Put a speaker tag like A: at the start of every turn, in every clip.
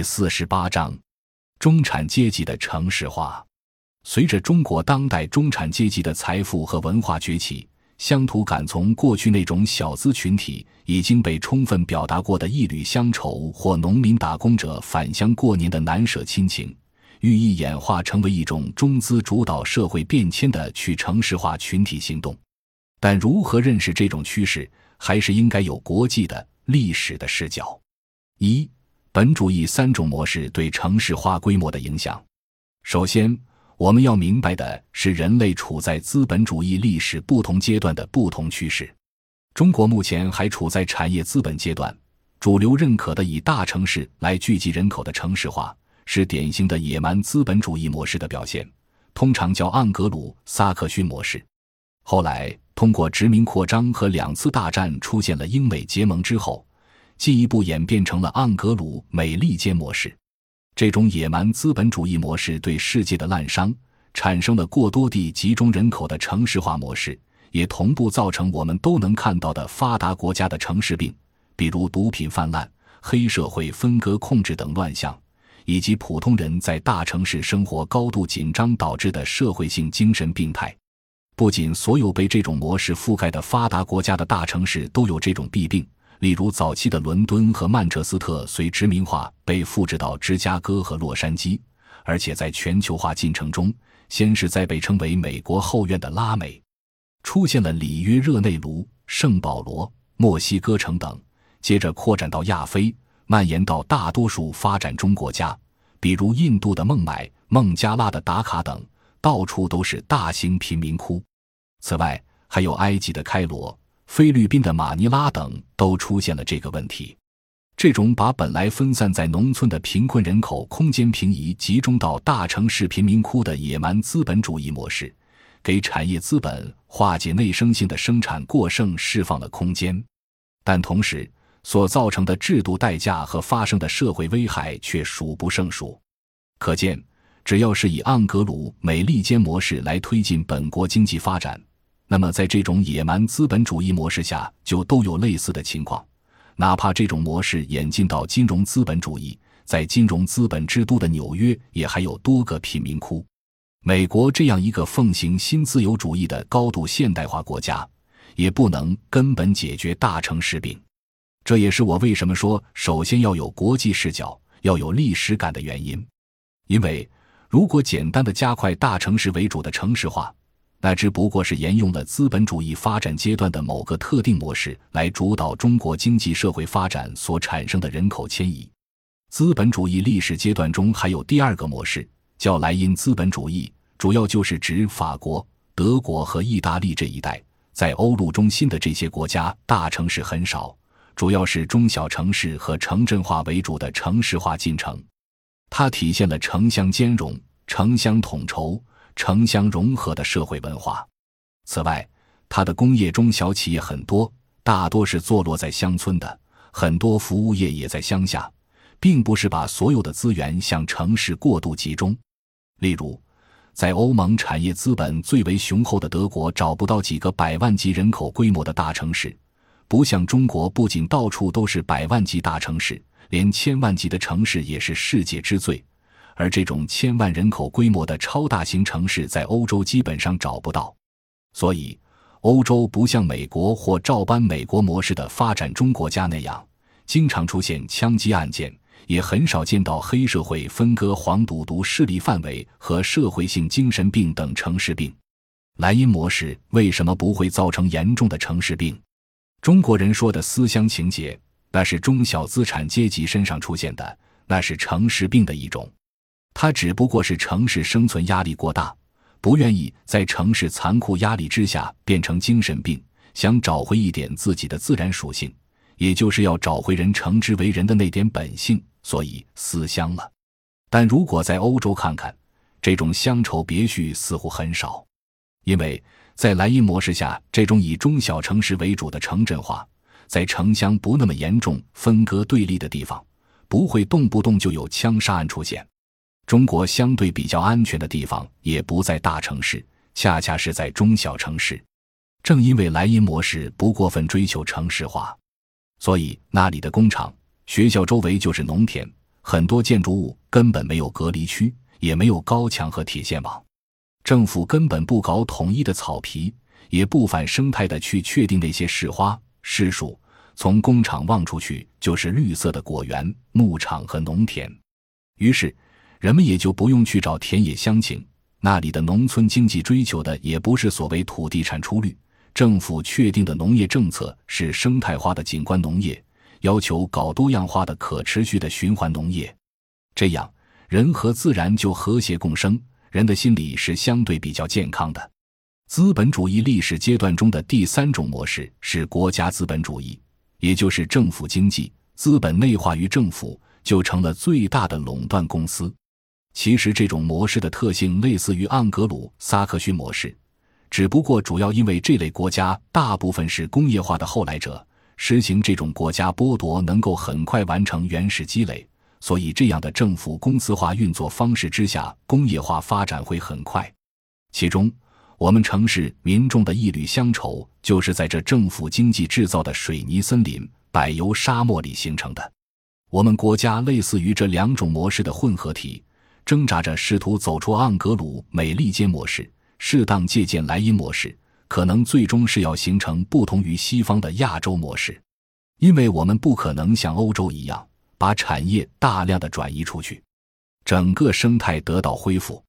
A: 第四十八章：中产阶级的城市化。随着中国当代中产阶级的财富和文化崛起，乡土感从过去那种小资群体已经被充分表达过的一缕乡愁或农民打工者返乡过年的难舍亲情，寓意演化成为一种中资主导社会变迁的去城市化群体行动。但如何认识这种趋势，还是应该有国际的历史的视角。一本主义三种模式对城市化规模的影响。首先，我们要明白的是，人类处在资本主义历史不同阶段的不同趋势。中国目前还处在产业资本阶段，主流认可的以大城市来聚集人口的城市化，是典型的野蛮资本主义模式的表现，通常叫盎格鲁撒克逊模式。后来，通过殖民扩张和两次大战，出现了英美结盟之后。进一步演变成了盎格鲁美利坚模式，这种野蛮资本主义模式对世界的滥觞，产生了过多地集中人口的城市化模式，也同步造成我们都能看到的发达国家的城市病，比如毒品泛滥、黑社会分割控制等乱象，以及普通人在大城市生活高度紧张导致的社会性精神病态。不仅所有被这种模式覆盖的发达国家的大城市都有这种弊病。例如，早期的伦敦和曼彻斯特随殖民化被复制到芝加哥和洛杉矶，而且在全球化进程中，先是在被称为“美国后院”的拉美，出现了里约热内卢、圣保罗、墨西哥城等，接着扩展到亚非，蔓延到大多数发展中国家，比如印度的孟买、孟加拉的达卡等，到处都是大型贫民窟。此外，还有埃及的开罗。菲律宾的马尼拉等都出现了这个问题。这种把本来分散在农村的贫困人口空间平移，集中到大城市贫民窟的野蛮资本主义模式，给产业资本化解内生性的生产过剩释放了空间，但同时所造成的制度代价和发生的社会危害却数不胜数。可见，只要是以盎格鲁美利坚模式来推进本国经济发展。那么，在这种野蛮资本主义模式下，就都有类似的情况。哪怕这种模式演进到金融资本主义，在金融资本之都的纽约，也还有多个贫民窟。美国这样一个奉行新自由主义的高度现代化国家，也不能根本解决大城市病。这也是我为什么说，首先要有国际视角，要有历史感的原因。因为，如果简单的加快大城市为主的城市化，那只不过是沿用了资本主义发展阶段的某个特定模式来主导中国经济社会发展所产生的人口迁移。资本主义历史阶段中还有第二个模式，叫莱茵资本主义，主要就是指法国、德国和意大利这一带，在欧陆中心的这些国家，大城市很少，主要是中小城市和城镇化为主的城市化进程。它体现了城乡兼容、城乡统筹。城乡融合的社会文化。此外，它的工业中小企业很多，大多是坐落在乡村的，很多服务业也在乡下，并不是把所有的资源向城市过度集中。例如，在欧盟产业资本最为雄厚的德国，找不到几个百万级人口规模的大城市，不像中国，不仅到处都是百万级大城市，连千万级的城市也是世界之最。而这种千万人口规模的超大型城市，在欧洲基本上找不到，所以欧洲不像美国或照搬美国模式的发展中国家那样，经常出现枪击案件，也很少见到黑社会分割黄赌毒势力范围和社会性精神病等城市病。莱茵模式为什么不会造成严重的城市病？中国人说的思乡情结，那是中小资产阶级身上出现的，那是城市病的一种。他只不过是城市生存压力过大，不愿意在城市残酷压力之下变成精神病，想找回一点自己的自然属性，也就是要找回人称之为人的那点本性，所以思乡了。但如果在欧洲看看，这种乡愁别绪似乎很少，因为在莱茵模式下，这种以中小城市为主的城镇化，在城乡不那么严重分割对立的地方，不会动不动就有枪杀案出现。中国相对比较安全的地方也不在大城市，恰恰是在中小城市。正因为莱茵模式不过分追求城市化，所以那里的工厂、学校周围就是农田，很多建筑物根本没有隔离区，也没有高墙和铁线网。政府根本不搞统一的草皮，也不反生态的去确定那些市花、市树。从工厂望出去就是绿色的果园、牧场和农田，于是人们也就不用去找田野乡情。那里的农村经济追求的也不是所谓土地产出率，政府确定的农业政策是生态化的景观农业，要求搞多样化的可持续的循环农业。这样，人和自然就和谐共生，人的心理是相对比较健康的。资本主义历史阶段中的第三种模式是国家资本主义。也就是政府经济资本内化于政府，就成了最大的垄断公司。其实这种模式的特性类似于盎格鲁撒克逊模式，只不过主要因为这类国家大部分是工业化的后来者，实行这种国家剥夺能够很快完成原始积累，所以这样的政府公司化运作方式之下，工业化发展会很快。其中。我们城市民众的一缕乡愁，就是在这政府经济制造的水泥森林、柏油沙漠里形成的。我们国家类似于这两种模式的混合体，挣扎着试图走出盎格鲁美利坚模式，适当借鉴莱茵模式，可能最终是要形成不同于西方的亚洲模式。因为我们不可能像欧洲一样，把产业大量的转移出去，整个生态得到恢复，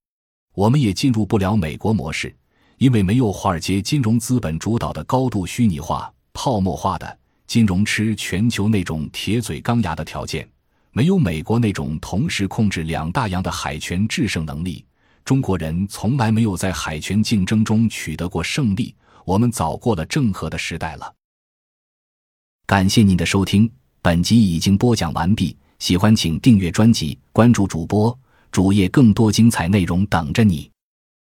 A: 我们也进入不了美国模式。因为没有华尔街金融资本主导的高度虚拟化、泡沫化的金融吃全球那种铁嘴钢牙的条件，没有美国那种同时控制两大洋的海权制胜能力，中国人从来没有在海权竞争中取得过胜利。我们早过了郑和的时代了。感谢您的收听，本集已经播讲完毕。喜欢请订阅专辑，关注主播主页，更多精彩内容等着你。